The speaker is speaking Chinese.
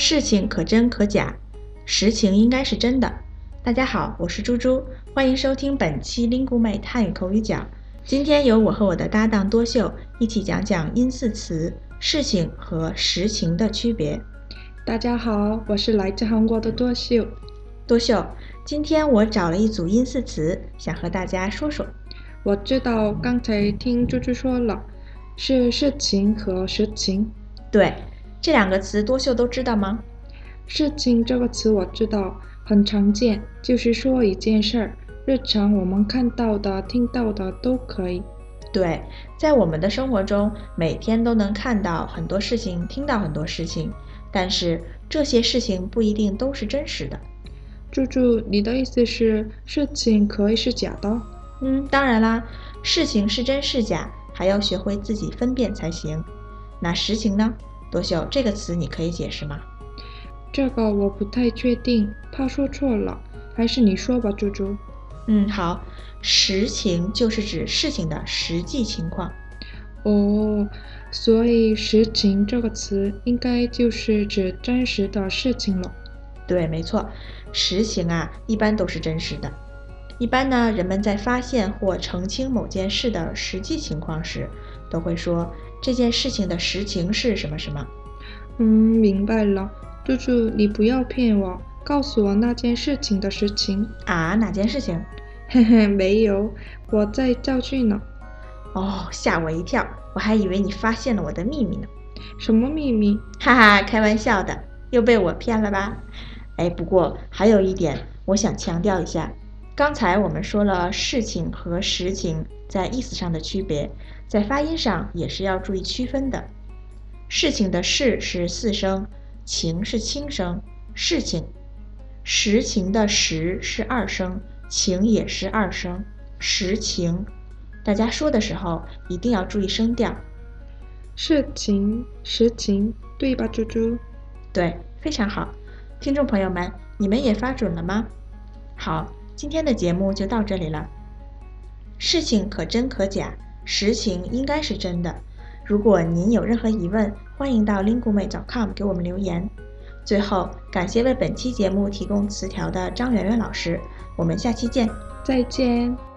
事情可真可假，实情应该是真的。大家好，我是猪猪，欢迎收听本期 Lingu 妹汉语口语角。今天由我和我的搭档多秀一起讲讲音似词事情和实情的区别。大家好，我是来自韩国的多秀。多秀，今天我找了一组音似词，想和大家说说。我知道刚才听猪猪说了，是事情和实情。对，这两个词多秀都知道吗？事情这个词我知道，很常见，就是说一件事儿，日常我们看到的、听到的都可以。对，在我们的生活中，每天都能看到很多事情，听到很多事情，但是这些事情不一定都是真实的。猪猪，你的意思是事情可以是假的？嗯，当然啦，事情是真是假，还要学会自己分辨才行。那实情呢？多秀，这个词你可以解释吗？这个我不太确定，怕说错了，还是你说吧，猪猪。嗯，好，实情就是指事情的实际情况。哦，所以实情这个词应该就是指真实的事情了。对，没错，实情啊，一般都是真实的。一般呢，人们在发现或澄清某件事的实际情况时，都会说这件事情的实情是什么什么。嗯，明白了。猪猪，你不要骗我，告诉我那件事情的实情。啊，哪件事情？嘿嘿，没有，我在造句呢。哦，吓我一跳，我还以为你发现了我的秘密呢。什么秘密？哈哈，开玩笑的，又被我骗了吧？哎，不过还有一点，我想强调一下。刚才我们说了事情和实情在意思上的区别，在发音上也是要注意区分的。事情的“事”是四声，情是轻声，事情；实情的“实”是二声，情也是二声，实情。大家说的时候一定要注意声调。事情、实情，对吧，猪猪？对，非常好。听众朋友们，你们也发准了吗？好。今天的节目就到这里了。事情可真可假，实情应该是真的。如果您有任何疑问，欢迎到 linguemate.com 给我们留言。最后，感谢为本期节目提供词条的张媛媛老师。我们下期见，再见。